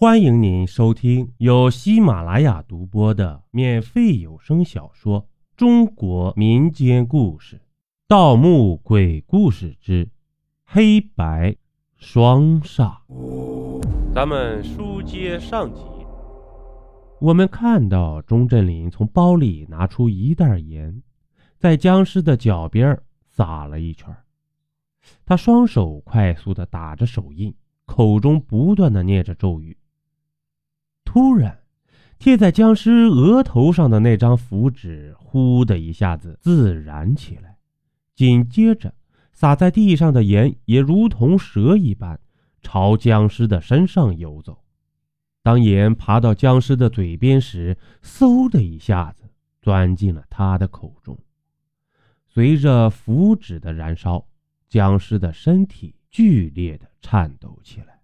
欢迎您收听由喜马拉雅独播的免费有声小说《中国民间故事·盗墓鬼故事之黑白双煞》。咱们书接上集，我们看到钟振林从包里拿出一袋盐，在僵尸的脚边撒了一圈。他双手快速的打着手印，口中不断的念着咒语。突然，贴在僵尸额头上的那张符纸“呼”的一下子自燃起来，紧接着洒在地上的盐也如同蛇一般朝僵尸的身上游走。当盐爬到僵尸的嘴边时，嗖的一下子钻进了他的口中。随着符纸的燃烧，僵尸的身体剧烈的颤抖起来。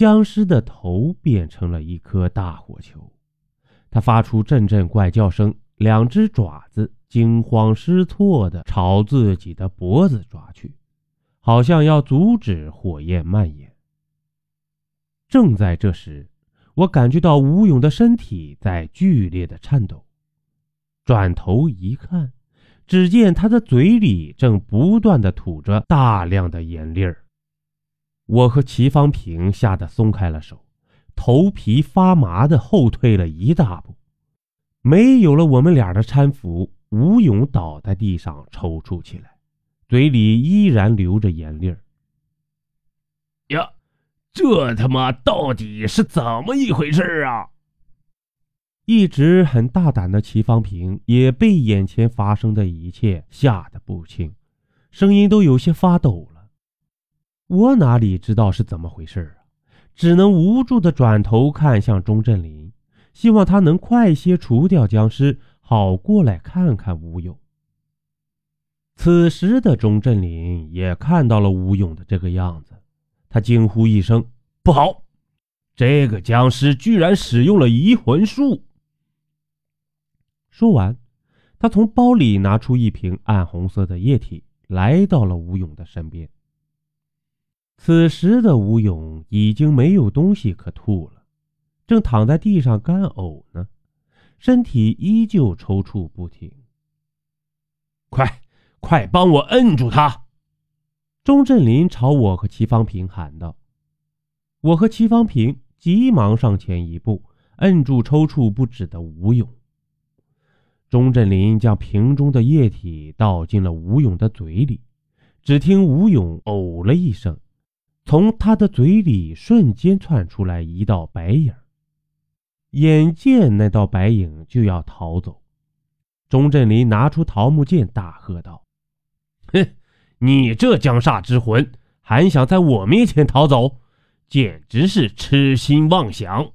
僵尸的头变成了一颗大火球，它发出阵阵怪叫声，两只爪子惊慌失措地朝自己的脖子抓去，好像要阻止火焰蔓延。正在这时，我感觉到吴勇的身体在剧烈的颤抖，转头一看，只见他的嘴里正不断地吐着大量的盐粒儿。我和齐方平吓得松开了手，头皮发麻的后退了一大步。没有了我们俩的搀扶，吴勇倒在地上抽搐起来，嘴里依然流着眼粒儿。呀，这他妈到底是怎么一回事啊？一直很大胆的齐方平也被眼前发生的一切吓得不轻，声音都有些发抖了。我哪里知道是怎么回事啊？只能无助的转头看向钟振林，希望他能快些除掉僵尸，好过来看看吴勇。此时的钟振林也看到了吴勇的这个样子，他惊呼一声：“不好！这个僵尸居然使用了移魂术！”说完，他从包里拿出一瓶暗红色的液体，来到了吴勇的身边。此时的吴勇已经没有东西可吐了，正躺在地上干呕呢，身体依旧抽搐不停。快，快帮我摁住他！钟振林朝我和齐方平喊道。我和齐方平急忙上前一步，摁住抽搐不止的吴勇。钟振林将瓶中的液体倒进了吴勇的嘴里，只听吴勇呕了一声。从他的嘴里瞬间窜出来一道白影，眼见那道白影就要逃走，钟振林拿出桃木剑，大喝道：“ 哼，你这江煞之魂，还想在我面前逃走，简直是痴心妄想！”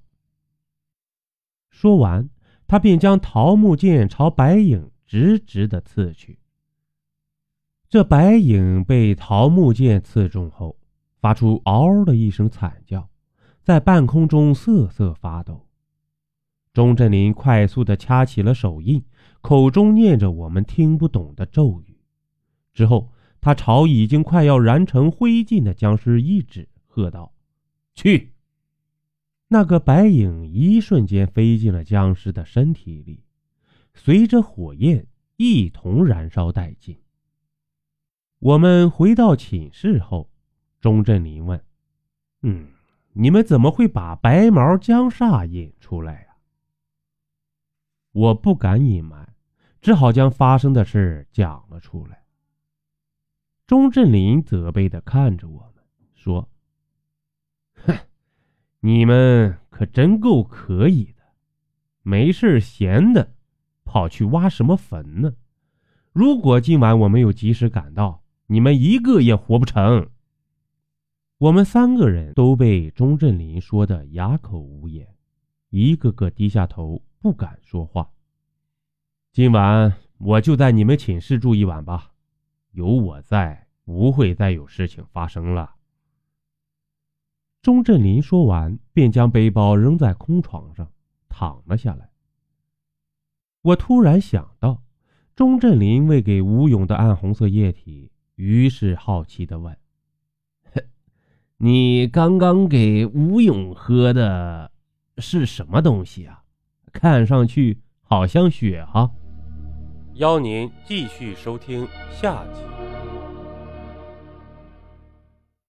说完，他便将桃木剑朝白影直直的刺去。这白影被桃木剑刺中后，发出嗷的一声惨叫，在半空中瑟瑟发抖。钟振林快速地掐起了手印，口中念着我们听不懂的咒语。之后，他朝已经快要燃成灰烬的僵尸一指，喝道：“去！”那个白影一瞬间飞进了僵尸的身体里，随着火焰一同燃烧殆尽。我们回到寝室后。钟振林问：“嗯，你们怎么会把白毛僵煞引出来呀？”我不敢隐瞒，只好将发生的事讲了出来。钟振林责备的看着我们，说：“哼，你们可真够可以的，没事闲的，跑去挖什么坟呢？如果今晚我没有及时赶到，你们一个也活不成。”我们三个人都被钟振林说的哑口无言，一个个低下头，不敢说话。今晚我就在你们寝室住一晚吧，有我在，不会再有事情发生了。钟振林说完，便将背包扔在空床上，躺了下来。我突然想到，钟振林喂给吴勇的暗红色液体，于是好奇的问。你刚刚给吴勇喝的是什么东西啊？看上去好像血哈。邀您继续收听下集。